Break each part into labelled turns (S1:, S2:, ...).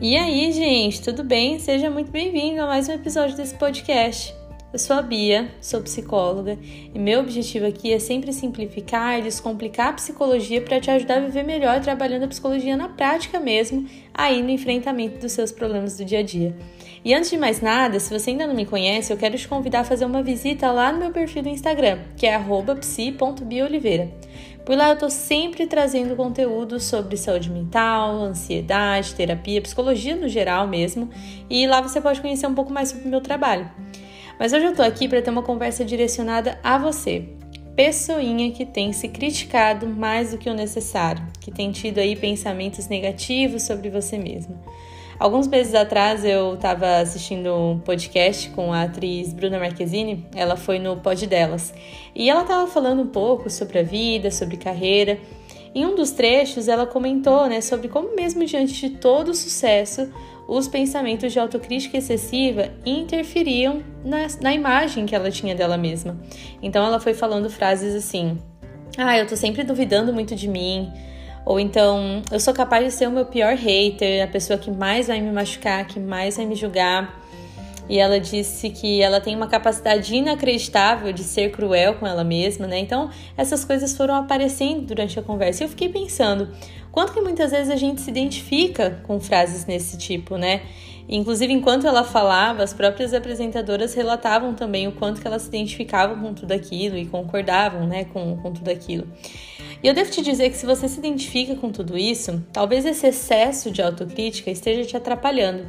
S1: E aí, gente, tudo bem? Seja muito bem-vindo a mais um episódio desse podcast. Eu sou a Bia, sou psicóloga e meu objetivo aqui é sempre simplificar e descomplicar a psicologia para te ajudar a viver melhor trabalhando a psicologia na prática mesmo, aí no enfrentamento dos seus problemas do dia a dia. E antes de mais nada, se você ainda não me conhece, eu quero te convidar a fazer uma visita lá no meu perfil do Instagram, que é psi.bioliveira. Por lá eu estou sempre trazendo conteúdo sobre saúde mental, ansiedade, terapia, psicologia no geral mesmo, e lá você pode conhecer um pouco mais sobre o meu trabalho. Mas hoje eu tô aqui para ter uma conversa direcionada a você, pessoinha que tem se criticado mais do que o necessário, que tem tido aí pensamentos negativos sobre você mesma. Alguns meses atrás eu estava assistindo um podcast com a atriz Bruna Marquezine, ela foi no Pod Delas, e ela estava falando um pouco sobre a vida, sobre carreira. Em um dos trechos, ela comentou né, sobre como, mesmo diante de todo o sucesso, os pensamentos de autocrítica excessiva interferiam na, na imagem que ela tinha dela mesma. Então ela foi falando frases assim: Ah, eu tô sempre duvidando muito de mim. Ou então, eu sou capaz de ser o meu pior hater, a pessoa que mais vai me machucar, que mais vai me julgar. E ela disse que ela tem uma capacidade inacreditável de ser cruel com ela mesma, né? Então, essas coisas foram aparecendo durante a conversa. E eu fiquei pensando, quanto que muitas vezes a gente se identifica com frases nesse tipo, né? Inclusive, enquanto ela falava, as próprias apresentadoras relatavam também o quanto que elas se identificavam com tudo aquilo e concordavam, né, com, com tudo aquilo. E eu devo te dizer que se você se identifica com tudo isso, talvez esse excesso de autocrítica esteja te atrapalhando.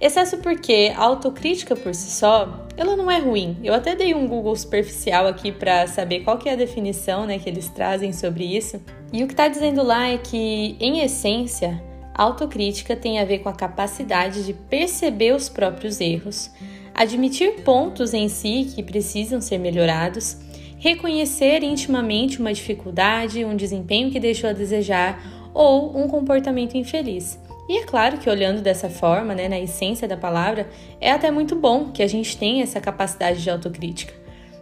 S1: Excesso porque a autocrítica por si só, ela não é ruim. Eu até dei um Google superficial aqui para saber qual que é a definição, né, que eles trazem sobre isso. E o que está dizendo lá é que, em essência, autocrítica tem a ver com a capacidade de perceber os próprios erros, admitir pontos em si que precisam ser melhorados reconhecer intimamente uma dificuldade, um desempenho que deixou a desejar ou um comportamento infeliz. E é claro que olhando dessa forma, né, na essência da palavra, é até muito bom que a gente tenha essa capacidade de autocrítica.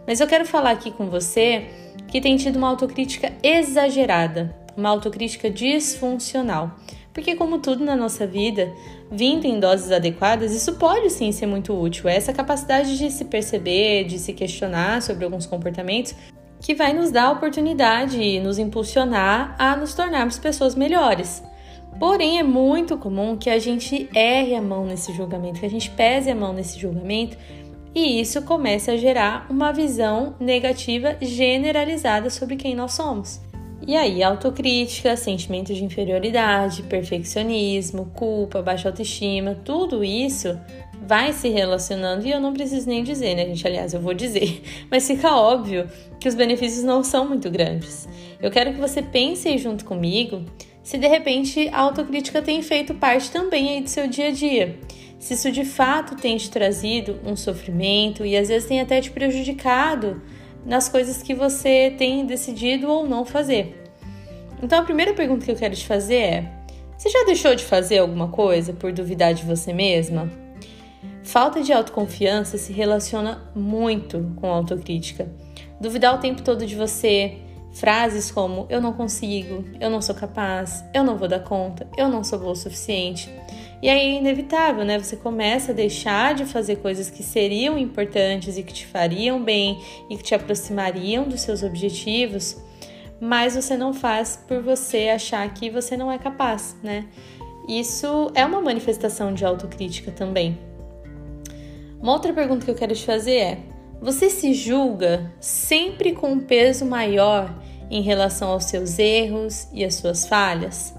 S1: Mas eu quero falar aqui com você que tem tido uma autocrítica exagerada, uma autocrítica disfuncional. Porque, como tudo na nossa vida, vindo em doses adequadas, isso pode sim ser muito útil. É essa capacidade de se perceber, de se questionar sobre alguns comportamentos, que vai nos dar a oportunidade e nos impulsionar a nos tornarmos pessoas melhores. Porém, é muito comum que a gente erre a mão nesse julgamento, que a gente pese a mão nesse julgamento e isso comece a gerar uma visão negativa generalizada sobre quem nós somos. E aí, autocrítica, sentimento de inferioridade, perfeccionismo, culpa, baixa autoestima, tudo isso vai se relacionando e eu não preciso nem dizer, né, gente? Aliás, eu vou dizer, mas fica óbvio que os benefícios não são muito grandes. Eu quero que você pense junto comigo se de repente a autocrítica tem feito parte também aí do seu dia a dia. Se isso de fato tem te trazido um sofrimento e às vezes tem até te prejudicado nas coisas que você tem decidido ou não fazer. Então a primeira pergunta que eu quero te fazer é: você já deixou de fazer alguma coisa por duvidar de você mesma? Falta de autoconfiança se relaciona muito com autocrítica. Duvidar o tempo todo de você, frases como eu não consigo, eu não sou capaz, eu não vou dar conta, eu não sou boa o suficiente. E aí é inevitável, né? Você começa a deixar de fazer coisas que seriam importantes e que te fariam bem e que te aproximariam dos seus objetivos, mas você não faz por você achar que você não é capaz, né? Isso é uma manifestação de autocrítica também. Uma outra pergunta que eu quero te fazer é: você se julga sempre com um peso maior em relação aos seus erros e às suas falhas?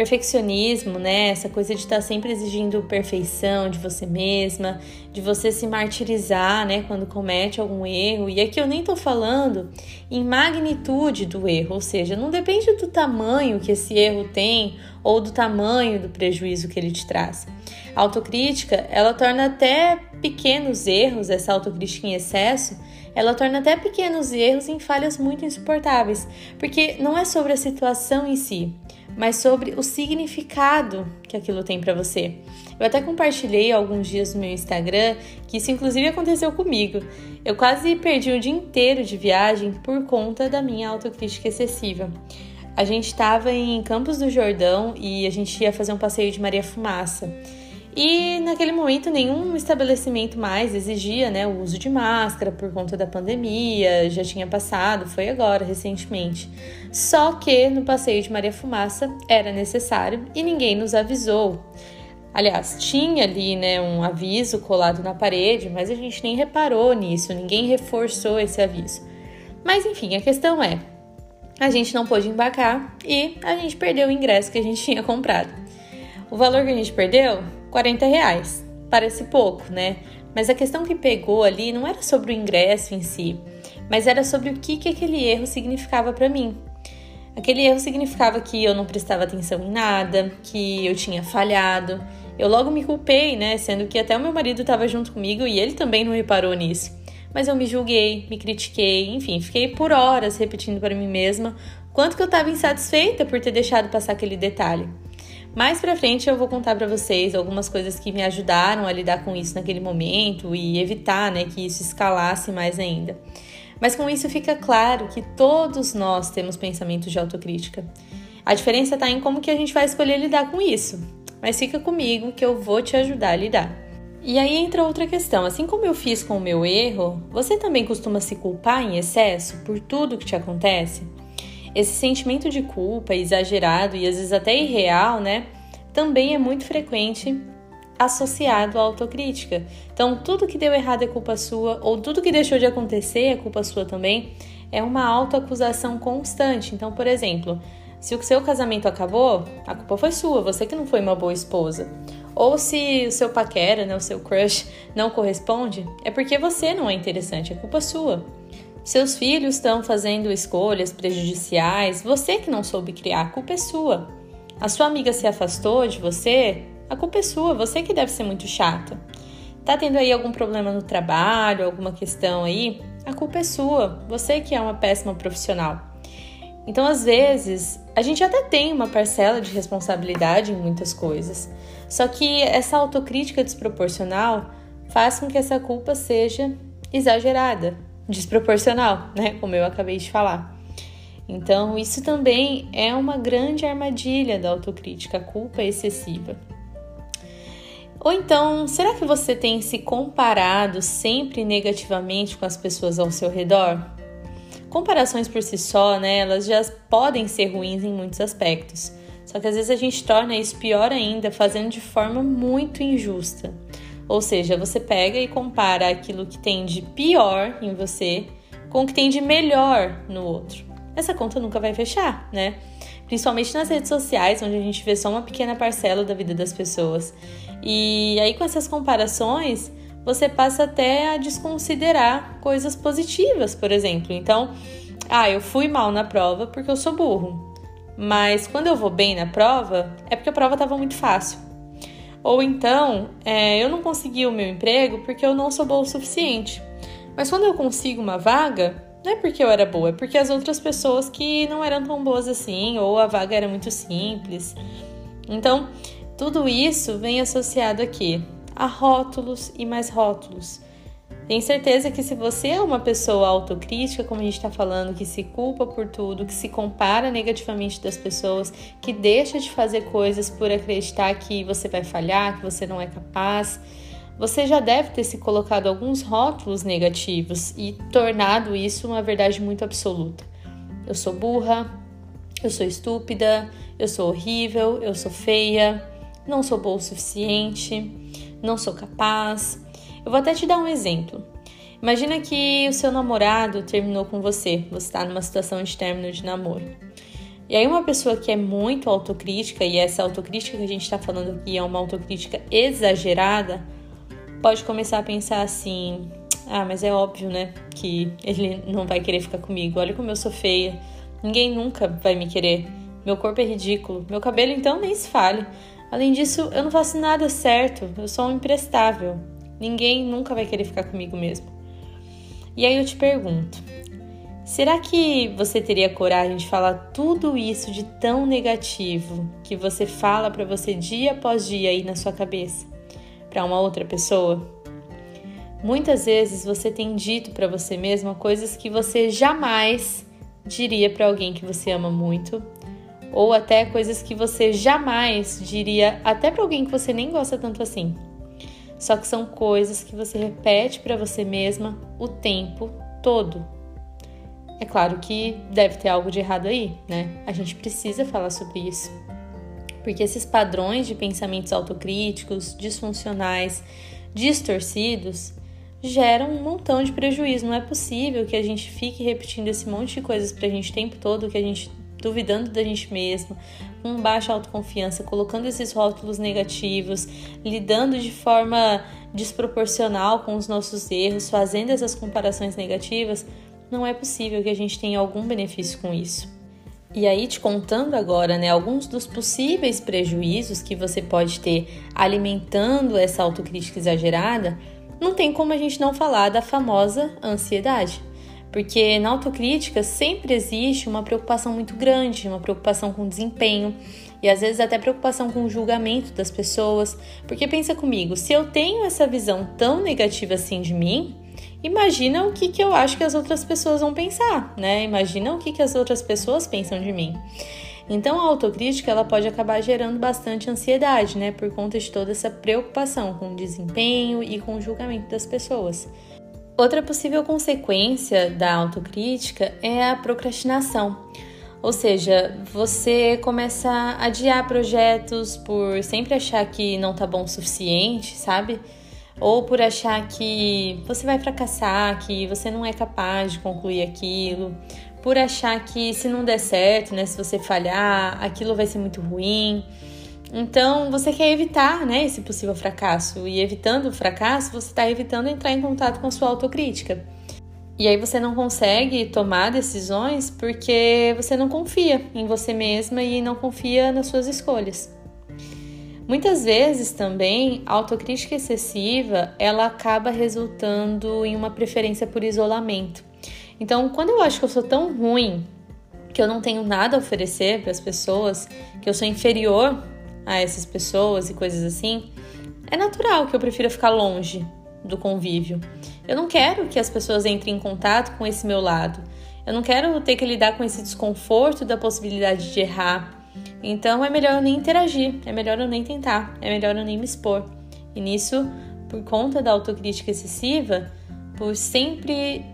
S1: Perfeccionismo, né? Essa coisa de estar tá sempre exigindo perfeição de você mesma, de você se martirizar, né, quando comete algum erro. E aqui eu nem tô falando em magnitude do erro, ou seja, não depende do tamanho que esse erro tem ou do tamanho do prejuízo que ele te traz. A autocrítica, ela torna até pequenos erros, essa autocrítica em excesso, ela torna até pequenos erros em falhas muito insuportáveis, porque não é sobre a situação em si, mas sobre o significado que aquilo tem para você. Eu até compartilhei alguns dias no meu Instagram que isso inclusive aconteceu comigo. Eu quase perdi o dia inteiro de viagem por conta da minha autocrítica excessiva. a gente estava em Campos do Jordão e a gente ia fazer um passeio de Maria Fumaça. E naquele momento nenhum estabelecimento mais exigia né, o uso de máscara por conta da pandemia, já tinha passado, foi agora, recentemente. Só que no passeio de Maria Fumaça era necessário e ninguém nos avisou. Aliás, tinha ali né, um aviso colado na parede, mas a gente nem reparou nisso, ninguém reforçou esse aviso. Mas enfim, a questão é: a gente não pôde embarcar e a gente perdeu o ingresso que a gente tinha comprado. O valor que a gente perdeu 40 reais. Parece pouco, né? Mas a questão que pegou ali não era sobre o ingresso em si, mas era sobre o que, que aquele erro significava para mim. Aquele erro significava que eu não prestava atenção em nada, que eu tinha falhado. Eu logo me culpei, né? Sendo que até o meu marido estava junto comigo e ele também não reparou nisso. Mas eu me julguei, me critiquei, enfim, fiquei por horas repetindo para mim mesma quanto que eu estava insatisfeita por ter deixado passar aquele detalhe. Mais pra frente eu vou contar para vocês algumas coisas que me ajudaram a lidar com isso naquele momento e evitar, né, que isso escalasse mais ainda. Mas com isso fica claro que todos nós temos pensamentos de autocrítica. A diferença está em como que a gente vai escolher lidar com isso. Mas fica comigo que eu vou te ajudar a lidar. E aí entra outra questão. Assim como eu fiz com o meu erro, você também costuma se culpar em excesso por tudo que te acontece? Esse sentimento de culpa exagerado e às vezes até irreal, né? Também é muito frequente associado à autocrítica. Então, tudo que deu errado é culpa sua, ou tudo que deixou de acontecer é culpa sua também. É uma autoacusação constante. Então, por exemplo, se o seu casamento acabou, a culpa foi sua, você que não foi uma boa esposa. Ou se o seu paquera, né, o seu crush, não corresponde, é porque você não é interessante, é culpa sua. Seus filhos estão fazendo escolhas prejudiciais, você que não soube criar, a culpa é sua. A sua amiga se afastou de você, a culpa é sua, você que deve ser muito chata. Tá tendo aí algum problema no trabalho, alguma questão aí? A culpa é sua, você que é uma péssima profissional. Então, às vezes, a gente até tem uma parcela de responsabilidade em muitas coisas, só que essa autocrítica desproporcional faz com que essa culpa seja exagerada, desproporcional, né? Como eu acabei de falar. Então, isso também é uma grande armadilha da autocrítica, a culpa excessiva. Ou então, será que você tem se comparado sempre negativamente com as pessoas ao seu redor? Comparações por si só, né, elas já podem ser ruins em muitos aspectos. Só que às vezes a gente torna isso pior ainda, fazendo de forma muito injusta. Ou seja, você pega e compara aquilo que tem de pior em você com o que tem de melhor no outro. Essa conta nunca vai fechar, né? Principalmente nas redes sociais, onde a gente vê só uma pequena parcela da vida das pessoas. E aí, com essas comparações, você passa até a desconsiderar coisas positivas, por exemplo. Então, ah, eu fui mal na prova porque eu sou burro. Mas quando eu vou bem na prova, é porque a prova estava muito fácil. Ou então, é, eu não consegui o meu emprego porque eu não sou boa o suficiente. Mas quando eu consigo uma vaga, não é porque eu era boa, é porque as outras pessoas que não eram tão boas assim, ou a vaga era muito simples. Então, tudo isso vem associado aqui a rótulos e mais rótulos. Tenho certeza que se você é uma pessoa autocrítica, como a gente está falando, que se culpa por tudo, que se compara negativamente das pessoas, que deixa de fazer coisas por acreditar que você vai falhar, que você não é capaz, você já deve ter se colocado alguns rótulos negativos e tornado isso uma verdade muito absoluta. Eu sou burra, eu sou estúpida, eu sou horrível, eu sou feia, não sou boa o suficiente, não sou capaz. Eu vou até te dar um exemplo. Imagina que o seu namorado terminou com você, você está numa situação de término de namoro. E aí, uma pessoa que é muito autocrítica, e essa autocrítica que a gente está falando aqui é uma autocrítica exagerada, pode começar a pensar assim: ah, mas é óbvio, né, que ele não vai querer ficar comigo. Olha como eu sou feia, ninguém nunca vai me querer. Meu corpo é ridículo, meu cabelo então nem se fale. Além disso, eu não faço nada certo, eu sou um imprestável. Ninguém nunca vai querer ficar comigo mesmo. E aí eu te pergunto: será que você teria coragem de falar tudo isso de tão negativo que você fala para você dia após dia aí na sua cabeça para uma outra pessoa? Muitas vezes você tem dito para você mesma coisas que você jamais diria para alguém que você ama muito ou até coisas que você jamais diria até para alguém que você nem gosta tanto assim. Só que são coisas que você repete para você mesma o tempo todo. É claro que deve ter algo de errado aí, né? A gente precisa falar sobre isso. Porque esses padrões de pensamentos autocríticos, disfuncionais, distorcidos, geram um montão de prejuízo. Não é possível que a gente fique repetindo esse monte de coisas pra gente o tempo todo, que a gente duvidando da gente mesmo, com baixa autoconfiança, colocando esses rótulos negativos, lidando de forma desproporcional com os nossos erros, fazendo essas comparações negativas, não é possível que a gente tenha algum benefício com isso. E aí, te contando agora, né, alguns dos possíveis prejuízos que você pode ter alimentando essa autocrítica exagerada, não tem como a gente não falar da famosa ansiedade. Porque na autocrítica sempre existe uma preocupação muito grande, uma preocupação com desempenho e às vezes até preocupação com o julgamento das pessoas. Porque pensa comigo, se eu tenho essa visão tão negativa assim de mim, imagina o que, que eu acho que as outras pessoas vão pensar, né? Imagina o que, que as outras pessoas pensam de mim. Então a autocrítica ela pode acabar gerando bastante ansiedade, né? Por conta de toda essa preocupação com o desempenho e com o julgamento das pessoas. Outra possível consequência da autocrítica é a procrastinação. Ou seja, você começa a adiar projetos por sempre achar que não tá bom o suficiente, sabe? Ou por achar que você vai fracassar, que você não é capaz de concluir aquilo, por achar que se não der certo, né, se você falhar, aquilo vai ser muito ruim. Então, você quer evitar né, esse possível fracasso, e evitando o fracasso, você está evitando entrar em contato com a sua autocrítica. E aí você não consegue tomar decisões porque você não confia em você mesma e não confia nas suas escolhas. Muitas vezes também a autocrítica excessiva, ela acaba resultando em uma preferência por isolamento. Então, quando eu acho que eu sou tão ruim, que eu não tenho nada a oferecer para as pessoas, que eu sou inferior a essas pessoas e coisas assim, é natural que eu prefira ficar longe do convívio. Eu não quero que as pessoas entrem em contato com esse meu lado. Eu não quero ter que lidar com esse desconforto da possibilidade de errar. Então é melhor eu nem interagir, é melhor eu nem tentar, é melhor eu nem me expor. E nisso, por conta da autocrítica excessiva, por sempre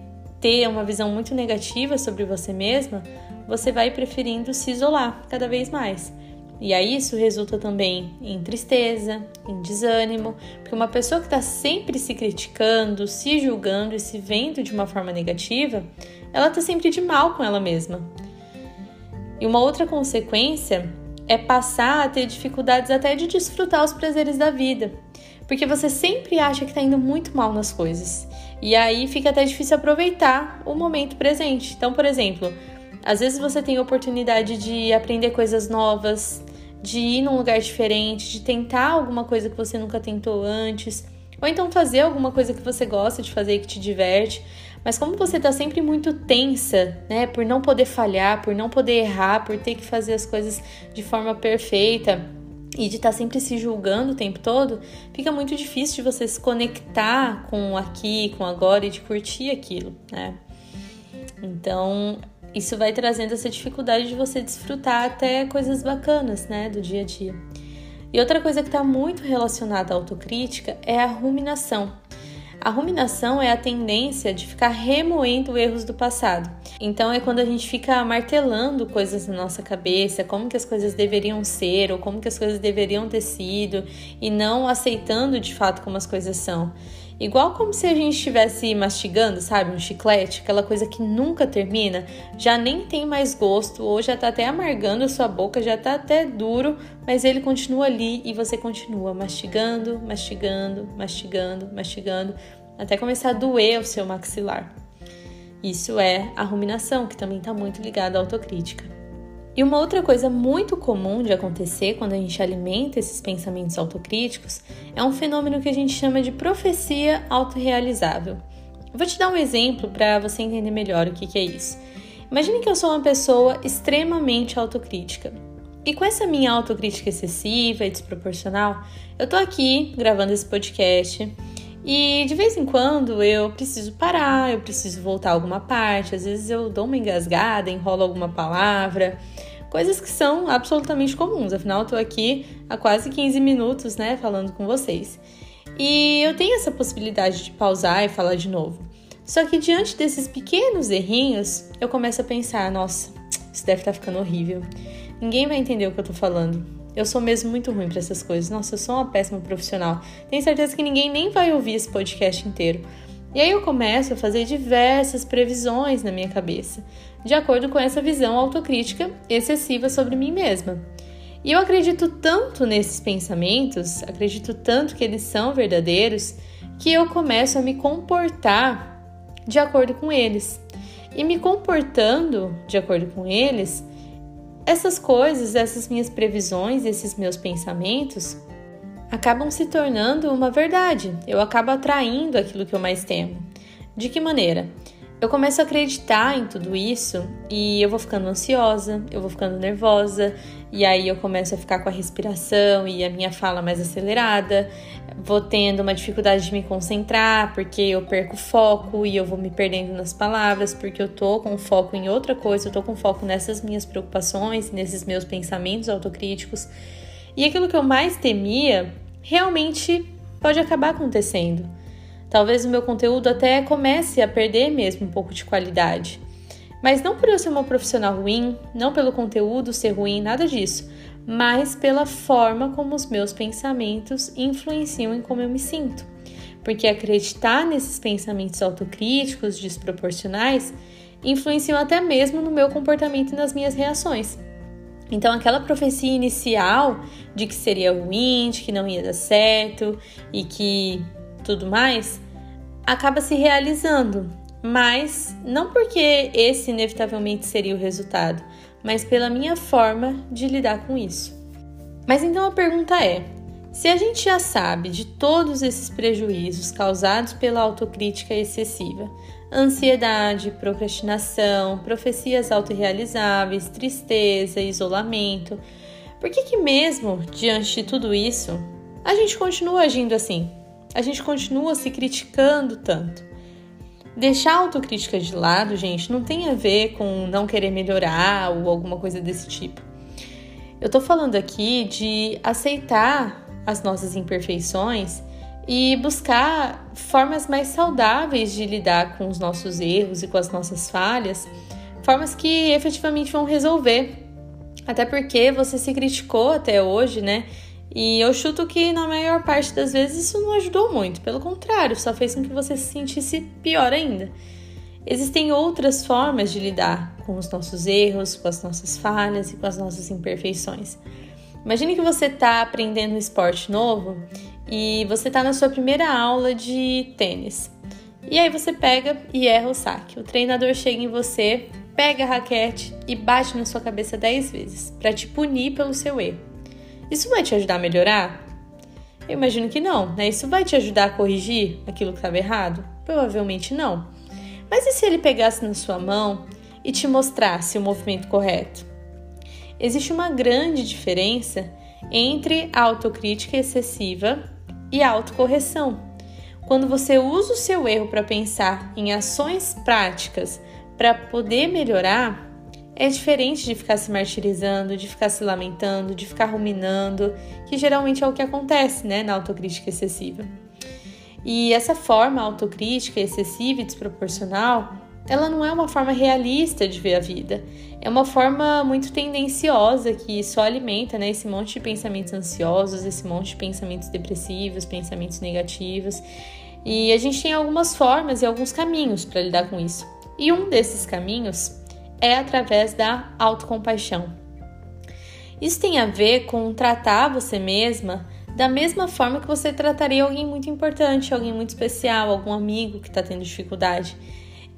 S1: ter uma visão muito negativa sobre você mesma, você vai preferindo se isolar cada vez mais. E aí isso resulta também em tristeza, em desânimo, porque uma pessoa que está sempre se criticando, se julgando e se vendo de uma forma negativa, ela está sempre de mal com ela mesma. E uma outra consequência é passar a ter dificuldades até de desfrutar os prazeres da vida, porque você sempre acha que está indo muito mal nas coisas. E aí fica até difícil aproveitar o momento presente. Então, por exemplo, às vezes você tem a oportunidade de aprender coisas novas, de ir num lugar diferente, de tentar alguma coisa que você nunca tentou antes, ou então fazer alguma coisa que você gosta de fazer e que te diverte. Mas como você tá sempre muito tensa, né, por não poder falhar, por não poder errar, por ter que fazer as coisas de forma perfeita, e de estar tá sempre se julgando o tempo todo, fica muito difícil de você se conectar com aqui, com agora e de curtir aquilo, né? Então, isso vai trazendo essa dificuldade de você desfrutar até coisas bacanas, né, do dia a dia. E outra coisa que está muito relacionada à autocrítica é a ruminação. A ruminação é a tendência de ficar remoendo erros do passado. Então é quando a gente fica martelando coisas na nossa cabeça, como que as coisas deveriam ser ou como que as coisas deveriam ter sido e não aceitando de fato como as coisas são. Igual como se a gente estivesse mastigando, sabe, um chiclete, aquela coisa que nunca termina, já nem tem mais gosto, ou já tá até amargando a sua boca, já tá até duro, mas ele continua ali e você continua mastigando, mastigando, mastigando, mastigando, até começar a doer o seu maxilar. Isso é a ruminação, que também está muito ligada à autocrítica. E uma outra coisa muito comum de acontecer quando a gente alimenta esses pensamentos autocríticos é um fenômeno que a gente chama de profecia autorrealizável. Eu vou te dar um exemplo para você entender melhor o que, que é isso. Imagine que eu sou uma pessoa extremamente autocrítica. E com essa minha autocrítica excessiva e desproporcional, eu tô aqui gravando esse podcast e de vez em quando eu preciso parar, eu preciso voltar alguma parte, às vezes eu dou uma engasgada, enrolo alguma palavra Coisas que são absolutamente comuns, afinal eu tô aqui há quase 15 minutos, né, falando com vocês. E eu tenho essa possibilidade de pausar e falar de novo. Só que diante desses pequenos errinhos, eu começo a pensar: nossa, isso deve estar tá ficando horrível. Ninguém vai entender o que eu tô falando. Eu sou mesmo muito ruim para essas coisas. Nossa, eu sou uma péssima profissional. Tenho certeza que ninguém nem vai ouvir esse podcast inteiro. E aí eu começo a fazer diversas previsões na minha cabeça, de acordo com essa visão autocrítica excessiva sobre mim mesma. E eu acredito tanto nesses pensamentos, acredito tanto que eles são verdadeiros, que eu começo a me comportar de acordo com eles. E me comportando de acordo com eles, essas coisas, essas minhas previsões, esses meus pensamentos acabam se tornando uma verdade. Eu acabo atraindo aquilo que eu mais temo. De que maneira? Eu começo a acreditar em tudo isso e eu vou ficando ansiosa, eu vou ficando nervosa, e aí eu começo a ficar com a respiração e a minha fala mais acelerada, vou tendo uma dificuldade de me concentrar porque eu perco foco e eu vou me perdendo nas palavras porque eu tô com foco em outra coisa, eu tô com foco nessas minhas preocupações, nesses meus pensamentos autocríticos. E aquilo que eu mais temia realmente pode acabar acontecendo. Talvez o meu conteúdo até comece a perder mesmo um pouco de qualidade. Mas não por eu ser uma profissional ruim, não pelo conteúdo ser ruim, nada disso, mas pela forma como os meus pensamentos influenciam em como eu me sinto. Porque acreditar nesses pensamentos autocríticos desproporcionais influenciam até mesmo no meu comportamento e nas minhas reações. Então, aquela profecia inicial de que seria ruim, de que não ia dar certo e que tudo mais, acaba se realizando. Mas não porque esse inevitavelmente seria o resultado, mas pela minha forma de lidar com isso. Mas então a pergunta é: se a gente já sabe de todos esses prejuízos causados pela autocrítica excessiva, ansiedade, procrastinação, profecias autorrealizáveis, tristeza, isolamento, por que que mesmo diante de tudo isso, a gente continua agindo assim? A gente continua se criticando tanto? Deixar a autocrítica de lado, gente, não tem a ver com não querer melhorar ou alguma coisa desse tipo. Eu tô falando aqui de aceitar as nossas imperfeições e buscar formas mais saudáveis de lidar com os nossos erros e com as nossas falhas, formas que efetivamente vão resolver. Até porque você se criticou até hoje, né? E eu chuto que na maior parte das vezes isso não ajudou muito, pelo contrário, só fez com que você se sentisse pior ainda. Existem outras formas de lidar com os nossos erros, com as nossas falhas e com as nossas imperfeições. Imagine que você está aprendendo um esporte novo e você está na sua primeira aula de tênis. E aí você pega e erra o saque. O treinador chega em você, pega a raquete e bate na sua cabeça 10 vezes para te punir pelo seu erro. Isso vai te ajudar a melhorar? Eu imagino que não, né? Isso vai te ajudar a corrigir aquilo que estava errado? Provavelmente não. Mas e se ele pegasse na sua mão e te mostrasse o movimento correto? Existe uma grande diferença entre a autocrítica excessiva e a autocorreção. Quando você usa o seu erro para pensar em ações práticas para poder melhorar, é diferente de ficar se martirizando, de ficar se lamentando, de ficar ruminando, que geralmente é o que acontece né, na autocrítica excessiva. E essa forma autocrítica excessiva e desproporcional ela não é uma forma realista de ver a vida. É uma forma muito tendenciosa que só alimenta né, esse monte de pensamentos ansiosos, esse monte de pensamentos depressivos, pensamentos negativos. E a gente tem algumas formas e alguns caminhos para lidar com isso. E um desses caminhos é através da autocompaixão. Isso tem a ver com tratar você mesma da mesma forma que você trataria alguém muito importante, alguém muito especial, algum amigo que está tendo dificuldade.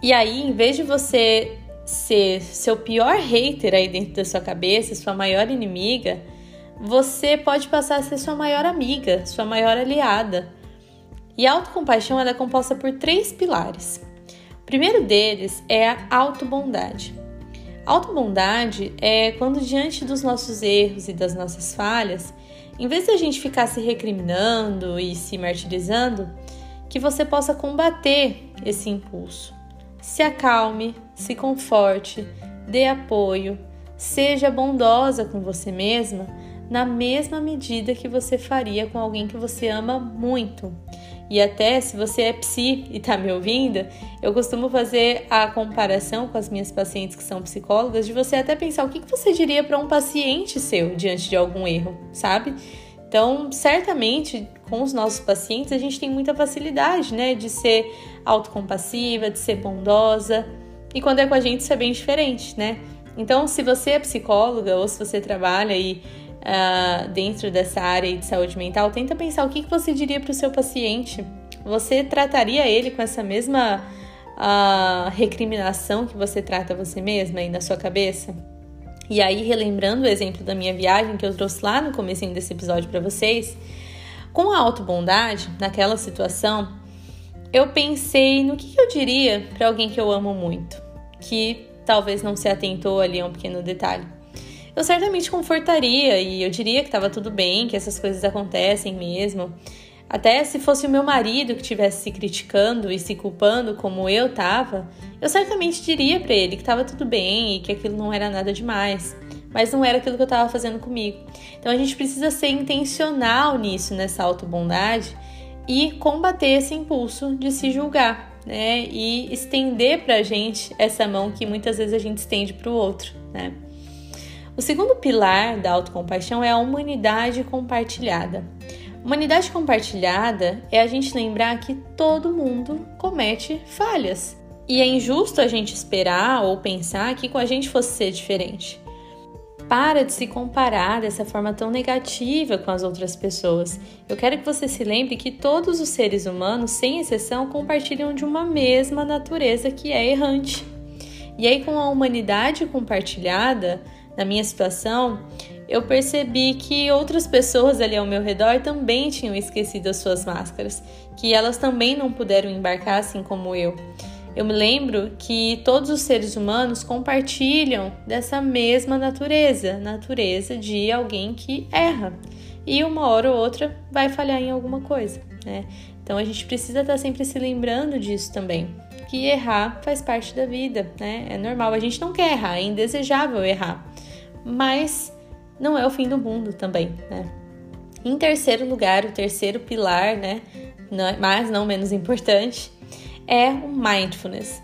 S1: E aí, em vez de você ser seu pior hater aí dentro da sua cabeça, sua maior inimiga, você pode passar a ser sua maior amiga, sua maior aliada. E a autocompaixão é composta por três pilares. O primeiro deles é a autobondade. Autobondade é quando, diante dos nossos erros e das nossas falhas, em vez de a gente ficar se recriminando e se martirizando, que você possa combater esse impulso se acalme, se conforte, dê apoio, Seja bondosa com você mesma na mesma medida que você faria com alguém que você ama muito. E até se você é psi e tá me ouvindo, eu costumo fazer a comparação com as minhas pacientes que são psicólogas de você até pensar o que você diria para um paciente seu diante de algum erro, sabe? Então, certamente, com os nossos pacientes, a gente tem muita facilidade, né, de ser autocompassiva, de ser bondosa. E quando é com a gente, isso é bem diferente, né? Então, se você é psicóloga ou se você trabalha aí uh, dentro dessa área de saúde mental, tenta pensar o que, que você diria para o seu paciente. Você trataria ele com essa mesma uh, recriminação que você trata você mesma aí na sua cabeça? E aí, relembrando o exemplo da minha viagem que eu trouxe lá no começo desse episódio para vocês, com a autobondade, naquela situação, eu pensei no que, que eu diria para alguém que eu amo muito, que talvez não se atentou ali a um pequeno detalhe eu certamente confortaria e eu diria que estava tudo bem, que essas coisas acontecem mesmo. Até se fosse o meu marido que estivesse se criticando e se culpando como eu estava, eu certamente diria para ele que estava tudo bem e que aquilo não era nada demais. Mas não era aquilo que eu estava fazendo comigo. Então a gente precisa ser intencional nisso, nessa autobondade e combater esse impulso de se julgar, né? E estender para a gente essa mão que muitas vezes a gente estende para o outro, né? O segundo pilar da autocompaixão é a humanidade compartilhada. Humanidade compartilhada é a gente lembrar que todo mundo comete falhas. E é injusto a gente esperar ou pensar que com a gente fosse ser diferente. Para de se comparar dessa forma tão negativa com as outras pessoas. Eu quero que você se lembre que todos os seres humanos, sem exceção, compartilham de uma mesma natureza que é errante. E aí, com a humanidade compartilhada, na minha situação, eu percebi que outras pessoas ali ao meu redor também tinham esquecido as suas máscaras, que elas também não puderam embarcar assim como eu. Eu me lembro que todos os seres humanos compartilham dessa mesma natureza, natureza de alguém que erra. E uma hora ou outra vai falhar em alguma coisa, né? Então a gente precisa estar sempre se lembrando disso também, que errar faz parte da vida, né? É normal, a gente não quer errar, é indesejável errar mas não é o fim do mundo também, né? Em terceiro lugar, o terceiro pilar, né, mas não menos importante, é o mindfulness.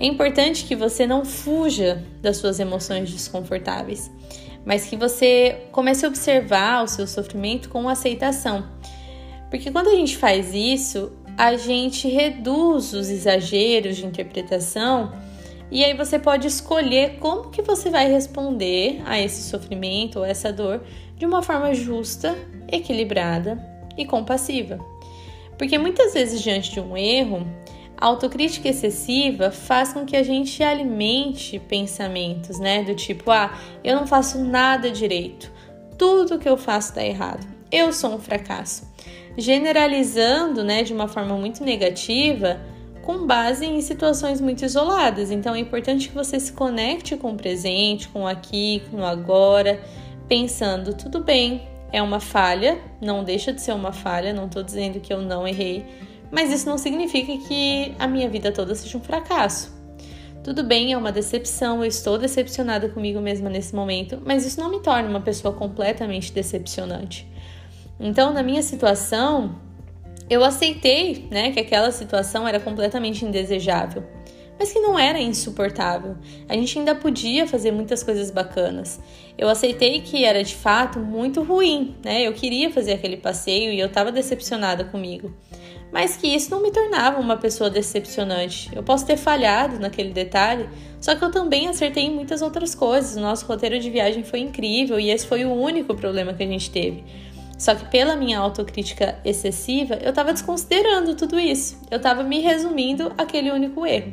S1: É importante que você não fuja das suas emoções desconfortáveis, mas que você comece a observar o seu sofrimento com aceitação. Porque quando a gente faz isso, a gente reduz os exageros de interpretação e aí você pode escolher como que você vai responder a esse sofrimento ou essa dor de uma forma justa, equilibrada e compassiva. Porque muitas vezes diante de um erro, a autocrítica excessiva faz com que a gente alimente pensamentos, né, do tipo, ah, eu não faço nada direito. Tudo que eu faço está errado. Eu sou um fracasso. Generalizando, né, de uma forma muito negativa, com base em situações muito isoladas. Então é importante que você se conecte com o presente, com o aqui, com o agora, pensando, tudo bem, é uma falha, não deixa de ser uma falha, não estou dizendo que eu não errei, mas isso não significa que a minha vida toda seja um fracasso. Tudo bem, é uma decepção, eu estou decepcionada comigo mesma nesse momento, mas isso não me torna uma pessoa completamente decepcionante. Então, na minha situação, eu aceitei, né, que aquela situação era completamente indesejável, mas que não era insuportável. A gente ainda podia fazer muitas coisas bacanas. Eu aceitei que era de fato muito ruim, né? Eu queria fazer aquele passeio e eu estava decepcionada comigo. Mas que isso não me tornava uma pessoa decepcionante. Eu posso ter falhado naquele detalhe, só que eu também acertei em muitas outras coisas. O nosso roteiro de viagem foi incrível e esse foi o único problema que a gente teve. Só que pela minha autocrítica excessiva, eu estava desconsiderando tudo isso. Eu estava me resumindo aquele único erro.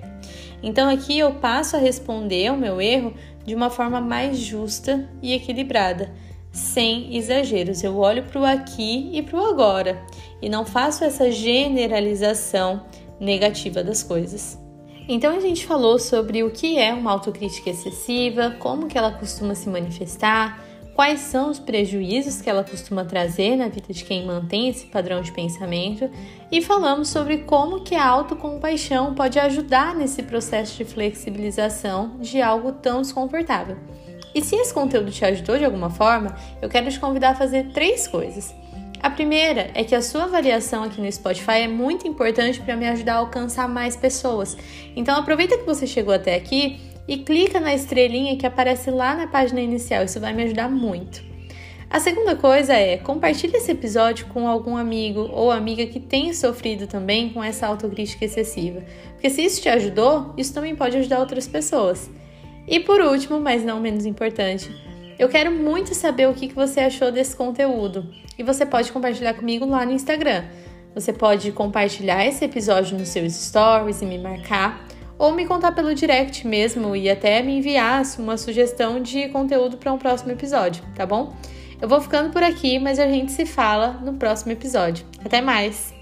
S1: Então aqui eu passo a responder o meu erro de uma forma mais justa e equilibrada, sem exageros. Eu olho para o aqui e para o agora e não faço essa generalização negativa das coisas. Então a gente falou sobre o que é uma autocrítica excessiva, como que ela costuma se manifestar, quais são os prejuízos que ela costuma trazer na vida de quem mantém esse padrão de pensamento e falamos sobre como que a autocompaixão pode ajudar nesse processo de flexibilização de algo tão desconfortável. E se esse conteúdo te ajudou de alguma forma, eu quero te convidar a fazer três coisas. A primeira é que a sua avaliação aqui no Spotify é muito importante para me ajudar a alcançar mais pessoas. Então aproveita que você chegou até aqui e clica na estrelinha que aparece lá na página inicial. Isso vai me ajudar muito. A segunda coisa é compartilhe esse episódio com algum amigo ou amiga que tenha sofrido também com essa autocrítica excessiva. Porque se isso te ajudou, isso também pode ajudar outras pessoas. E por último, mas não menos importante, eu quero muito saber o que você achou desse conteúdo. E você pode compartilhar comigo lá no Instagram. Você pode compartilhar esse episódio nos seus stories e me marcar ou me contar pelo direct mesmo e até me enviar uma sugestão de conteúdo para um próximo episódio, tá bom? Eu vou ficando por aqui, mas a gente se fala no próximo episódio. Até mais!